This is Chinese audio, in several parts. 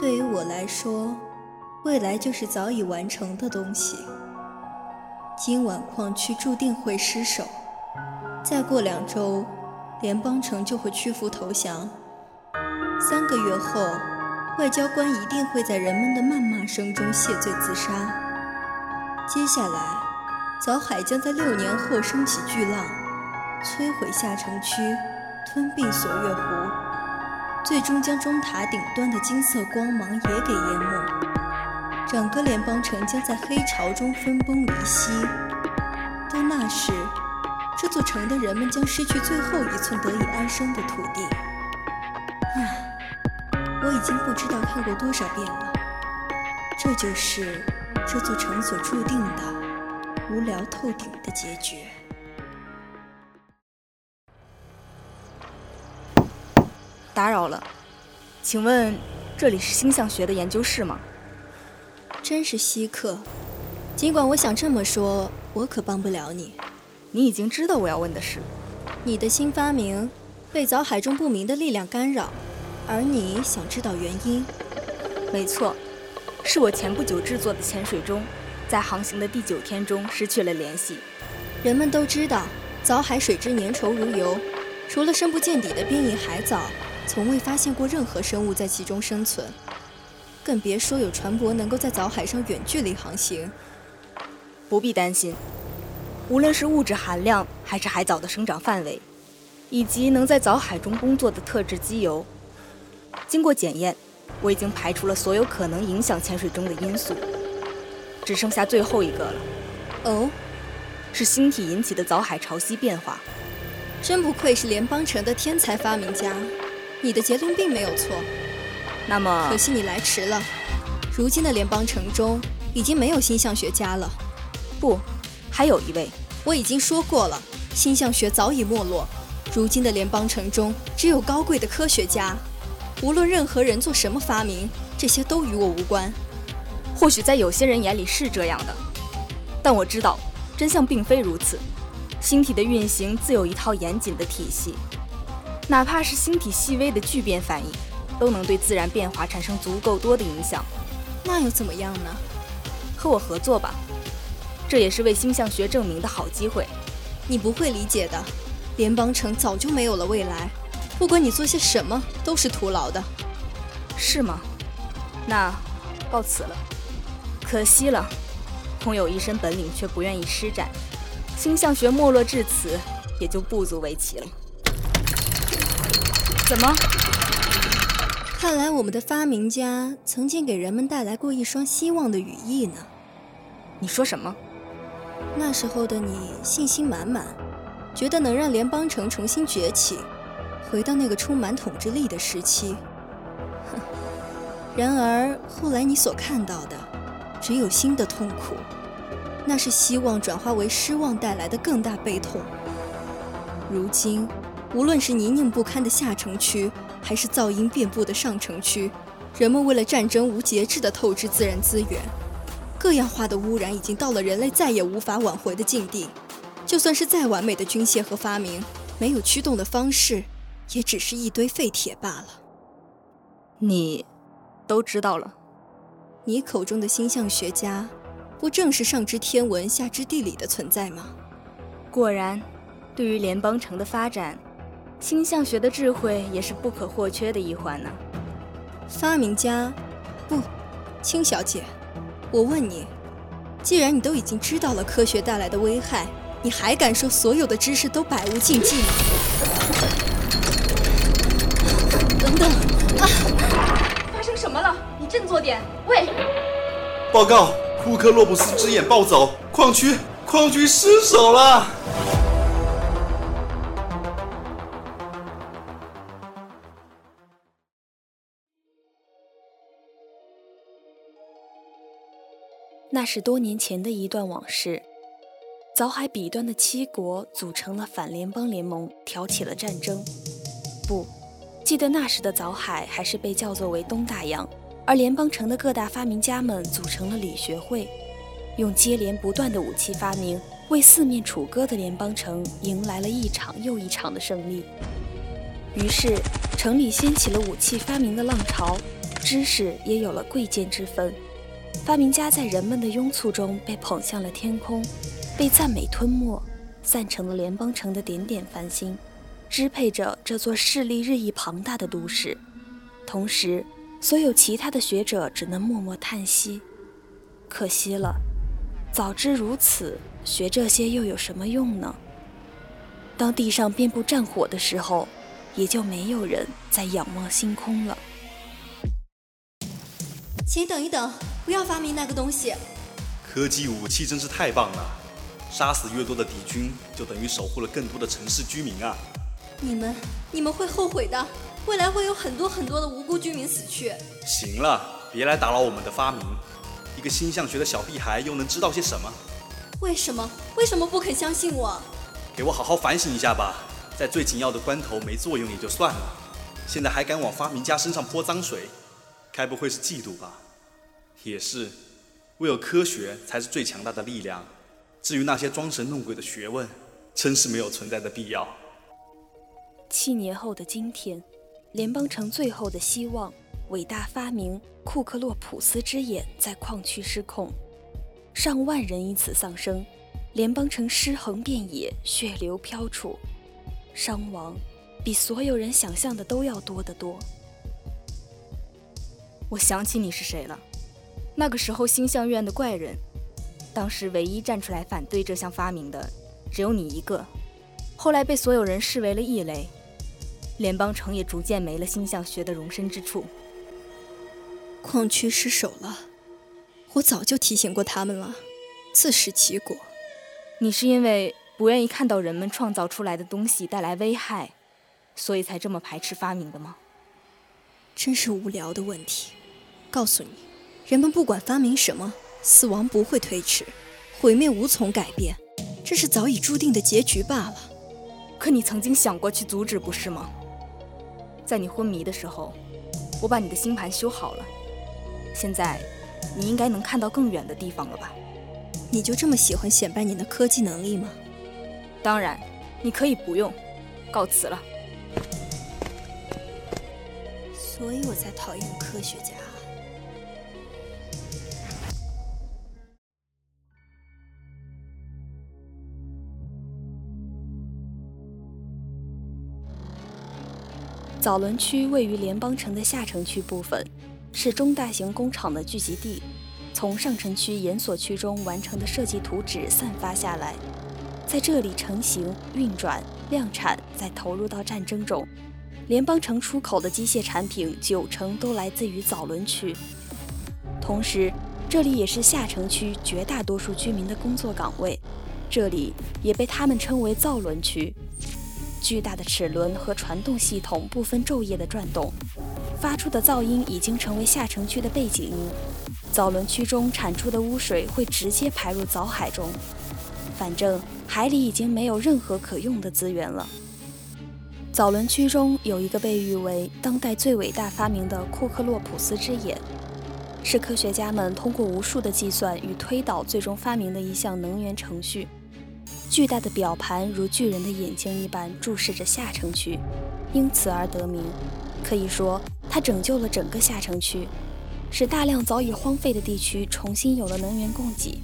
对于我来说，未来就是早已完成的东西。今晚矿区注定会失守，再过两周，联邦城就会屈服投降。三个月后，外交官一定会在人们的谩骂声中谢罪自杀。接下来，早海将在六年后升起巨浪，摧毁下城区，吞并锁月湖，最终将钟塔顶端的金色光芒也给淹没。整个联邦城将在黑潮中分崩离析。到那时，这座城的人们将失去最后一寸得以安生的土地。唉。我已经不知道看过多少遍了，这就是这座城所注定的无聊透顶的结局。打扰了，请问这里是星象学的研究室吗？真是稀客，尽管我想这么说，我可帮不了你。你已经知道我要问的是，你的新发明被藻海中不明的力量干扰。而你想知道原因？没错，是我前不久制作的潜水钟，在航行的第九天中失去了联系。人们都知道，藻海水质粘稠如油，除了深不见底的变异海藻，从未发现过任何生物在其中生存，更别说有船舶能够在藻海上远距离航行。不必担心，无论是物质含量，还是海藻的生长范围，以及能在藻海中工作的特制机油。经过检验，我已经排除了所有可能影响潜水钟的因素，只剩下最后一个了。哦，是星体引起的藻海潮汐变化。真不愧是联邦城的天才发明家，你的结论并没有错。那么，可惜你来迟了。如今的联邦城中已经没有星象学家了。不，还有一位。我已经说过了，星象学早已没落。如今的联邦城中只有高贵的科学家。无论任何人做什么发明，这些都与我无关。或许在有些人眼里是这样的，但我知道真相并非如此。星体的运行自有一套严谨的体系，哪怕是星体细微的聚变反应，都能对自然变化产生足够多的影响。那又怎么样呢？和我合作吧，这也是为星象学证明的好机会。你不会理解的，联邦城早就没有了未来。不管你做些什么，都是徒劳的，是吗？那告辞了，可惜了，空有一身本领却不愿意施展，星象学没落至此，也就不足为奇了。怎么？看来我们的发明家曾经给人们带来过一双希望的羽翼呢。你说什么？那时候的你信心满满，觉得能让联邦城重新崛起。回到那个充满统治力的时期，哼 然而后来你所看到的，只有新的痛苦，那是希望转化为失望带来的更大悲痛。如今，无论是泥泞不堪的下城区，还是噪音遍布的上城区，人们为了战争无节制地透支自然资源，各样化的污染已经到了人类再也无法挽回的境地。就算是再完美的军械和发明，没有驱动的方式，也只是一堆废铁罢了。你都知道了？你口中的星象学家，不正是上知天文下知地理的存在吗？果然，对于联邦城的发展，星象学的智慧也是不可或缺的一环呢。发明家，不，青小姐，我问你，既然你都已经知道了科学带来的危害，你还敢说所有的知识都百无禁忌吗？等等，啊！发生什么了？你振作点！喂！报告，库克洛普斯之眼暴走，矿区矿区失守了。那是多年前的一段往事。早海彼端的七国组成了反联邦联盟，挑起了战争。不，记得那时的早海还是被叫做为东大洋，而联邦城的各大发明家们组成了理学会，用接连不断的武器发明，为四面楚歌的联邦城迎来了一场又一场的胜利。于是，城里掀起了武器发明的浪潮，知识也有了贵贱之分，发明家在人们的拥簇中被捧向了天空。被赞美吞没，散成了联邦城的点点繁星，支配着这座势力日益庞大的都市。同时，所有其他的学者只能默默叹息：可惜了，早知如此，学这些又有什么用呢？当地上遍布战火的时候，也就没有人再仰望星空了。请等一等，不要发明那个东西。科技武器真是太棒了。杀死越多的敌军，就等于守护了更多的城市居民啊！你们，你们会后悔的。未来会有很多很多的无辜居民死去。行了，别来打扰我们的发明。一个星象学的小屁孩又能知道些什么？为什么？为什么不肯相信我？给我好好反省一下吧。在最紧要的关头没作用也就算了，现在还敢往发明家身上泼脏水，该不会是嫉妒吧？也是，唯有科学才是最强大的力量。至于那些装神弄鬼的学问，真是没有存在的必要。七年后的今天，联邦城最后的希望——伟大发明库克洛普斯之眼在矿区失控，上万人因此丧生，联邦城尸横遍野，血流飘出，伤亡比所有人想象的都要多得多。我想起你是谁了，那个时候星象院的怪人。当时唯一站出来反对这项发明的，只有你一个。后来被所有人视为了异类，联邦城也逐渐没了星象学的容身之处。矿区失守了，我早就提醒过他们了，自食其果。你是因为不愿意看到人们创造出来的东西带来危害，所以才这么排斥发明的吗？真是无聊的问题。告诉你，人们不管发明什么。死亡不会推迟，毁灭无从改变，这是早已注定的结局罢了。可你曾经想过去阻止，不是吗？在你昏迷的时候，我把你的星盘修好了，现在你应该能看到更远的地方了吧？你就这么喜欢显摆你的科技能力吗？当然，你可以不用，告辞了。所以我才讨厌科学家。早轮区位于联邦城的下城区部分，是中大型工厂的聚集地。从上城区研所区中完成的设计图纸散发下来，在这里成型、运转、量产，再投入到战争中。联邦城出口的机械产品九成都来自于早轮区，同时这里也是下城区绝大多数居民的工作岗位，这里也被他们称为造轮区。巨大的齿轮和传动系统不分昼夜的转动，发出的噪音已经成为下城区的背景音。藻轮区中产出的污水会直接排入藻海中。反正海里已经没有任何可用的资源了。藻轮区中有一个被誉为当代最伟大发明的库克洛普斯之眼，是科学家们通过无数的计算与推导最终发明的一项能源程序。巨大的表盘如巨人的眼睛一般注视着下城区，因此而得名。可以说，它拯救了整个下城区，使大量早已荒废的地区重新有了能源供给。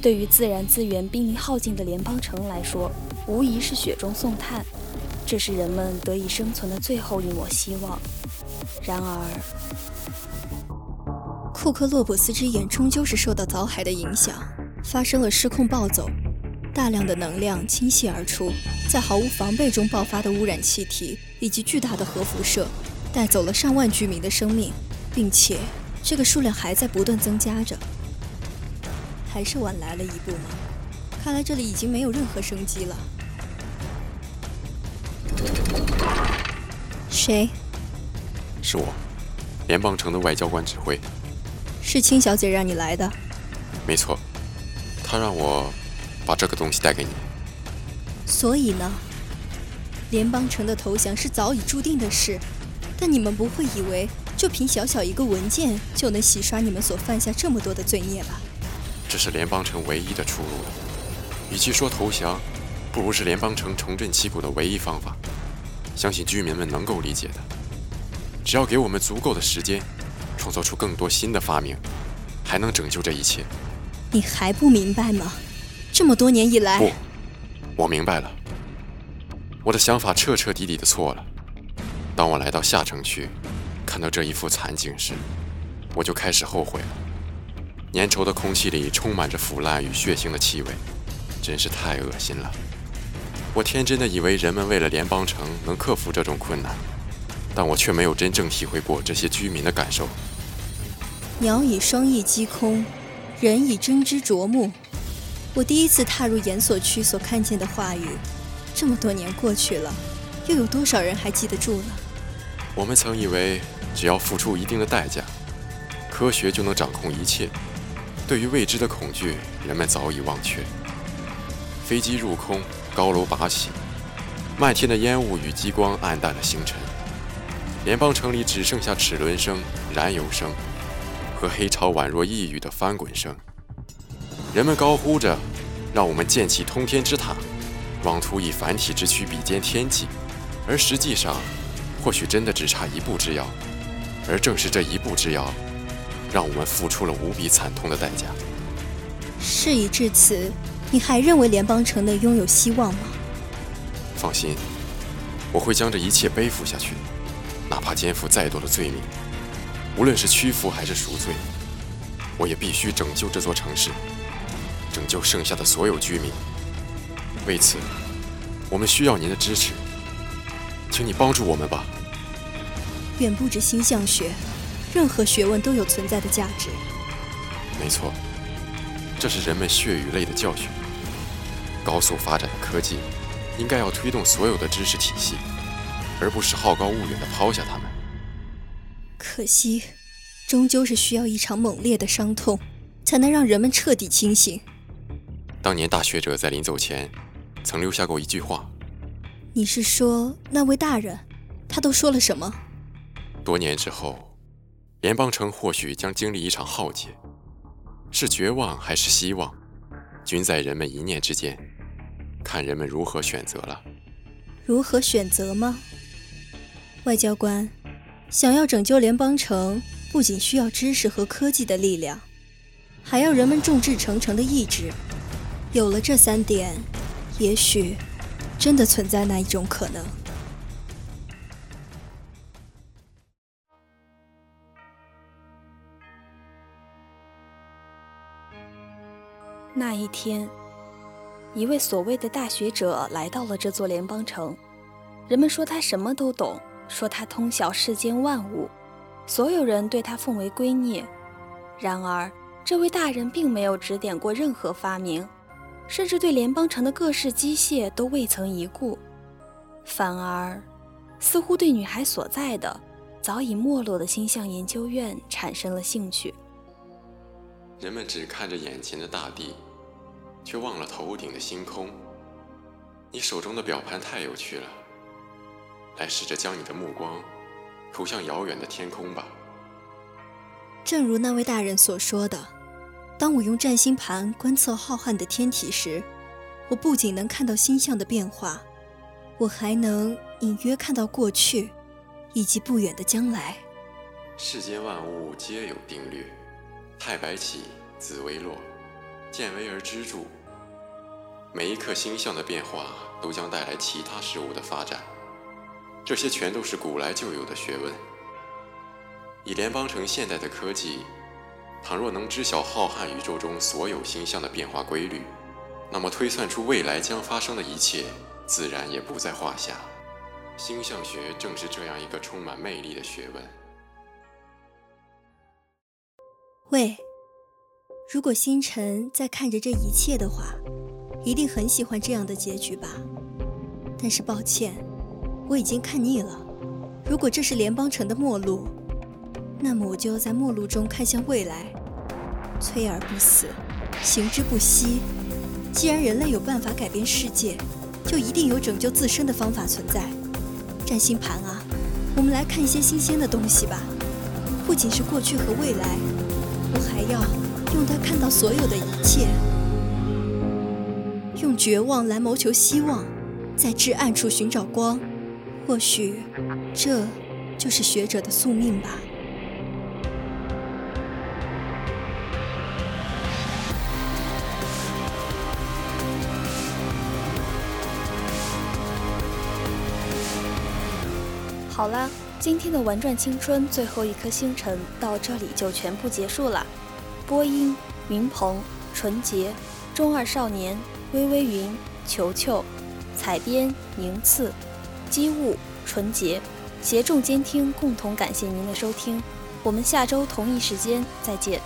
对于自然资源濒临耗尽的联邦城来说，无疑是雪中送炭，这是人们得以生存的最后一抹希望。然而，库克洛普斯之眼终究是受到藻海的影响，发生了失控暴走。大量的能量倾泻而出，在毫无防备中爆发的污染气体以及巨大的核辐射，带走了上万居民的生命，并且这个数量还在不断增加着。还是晚来了一步吗？看来这里已经没有任何生机了。谁？是我，联邦城的外交官指挥。是青小姐让你来的？没错，她让我。把这个东西带给你。所以呢，联邦城的投降是早已注定的事，但你们不会以为就凭小小一个文件就能洗刷你们所犯下这么多的罪孽吧？这是联邦城唯一的出路了。与其说投降，不如是联邦城重振旗鼓的唯一方法。相信居民们能够理解的。只要给我们足够的时间，创造出更多新的发明，还能拯救这一切。你还不明白吗？这么多年以来，不，我明白了。我的想法彻彻底底的错了。当我来到下城区，看到这一副惨景时，我就开始后悔了。粘稠的空气里充满着腐烂与血腥的气味，真是太恶心了。我天真的以为人们为了联邦城能克服这种困难，但我却没有真正体会过这些居民的感受。鸟以双翼击空，人以真知灼目。我第一次踏入研所区所看见的话语，这么多年过去了，又有多少人还记得住呢？我们曾以为只要付出一定的代价，科学就能掌控一切。对于未知的恐惧，人们早已忘却。飞机入空，高楼拔起，漫天的烟雾与激光暗淡了星辰。联邦城里只剩下齿轮声、燃油声和黑潮宛若呓语的翻滚声。人们高呼着：“让我们建起通天之塔，妄图以繁体之躯比肩天际。”而实际上，或许真的只差一步之遥。而正是这一步之遥，让我们付出了无比惨痛的代价。事已至此，你还认为联邦城内拥有希望吗？放心，我会将这一切背负下去，哪怕肩负再多的罪名，无论是屈服还是赎罪，我也必须拯救这座城市。拯救剩下的所有居民。为此，我们需要您的支持，请你帮助我们吧。远不止星象学，任何学问都有存在的价值。没错，这是人们血与泪的教训。高速发展的科技，应该要推动所有的知识体系，而不是好高骛远地抛下他们。可惜，终究是需要一场猛烈的伤痛，才能让人们彻底清醒。当年大学者在临走前，曾留下过一句话。你是说那位大人？他都说了什么？多年之后，联邦城或许将经历一场浩劫，是绝望还是希望，均在人们一念之间，看人们如何选择了。如何选择吗？外交官，想要拯救联邦城，不仅需要知识和科技的力量，还要人们众志成城的意志。有了这三点，也许真的存在那一种可能。那一天，一位所谓的大学者来到了这座联邦城。人们说他什么都懂，说他通晓世间万物，所有人对他奉为圭臬。然而，这位大人并没有指点过任何发明。甚至对联邦城的各式机械都未曾一顾，反而似乎对女孩所在的早已没落的星象研究院产生了兴趣。人们只看着眼前的大地，却忘了头顶的星空。你手中的表盘太有趣了，来试着将你的目光投向遥远的天空吧。正如那位大人所说的，当我用占星盘观测浩瀚的天体时，我不仅能看到星象的变化，我还能隐约看到过去，以及不远的将来。世间万物皆有定律。太白起，紫微落，见微而知著。每一刻星象的变化，都将带来其他事物的发展。这些全都是古来就有的学问。以联邦城现代的科技，倘若能知晓浩瀚宇宙中所有星象的变化规律，那么推算出未来将发生的一切，自然也不在话下。星象学正是这样一个充满魅力的学问。喂，如果星辰在看着这一切的话，一定很喜欢这样的结局吧？但是抱歉，我已经看腻了。如果这是联邦城的末路，那么我就要在末路中看向未来。催而不死，行之不息。既然人类有办法改变世界，就一定有拯救自身的方法存在。占星盘啊，我们来看一些新鲜的东西吧，不仅是过去和未来。我还要用它看到所有的一切，用绝望来谋求希望，在至暗处寻找光。或许，这就是学者的宿命吧。好啦。今天的玩转青春最后一颗星辰到这里就全部结束了。播音：云鹏、纯洁、中二少年、微微云、球球；采编：宁次、机务、纯洁；协众监听，共同感谢您的收听。我们下周同一时间再见。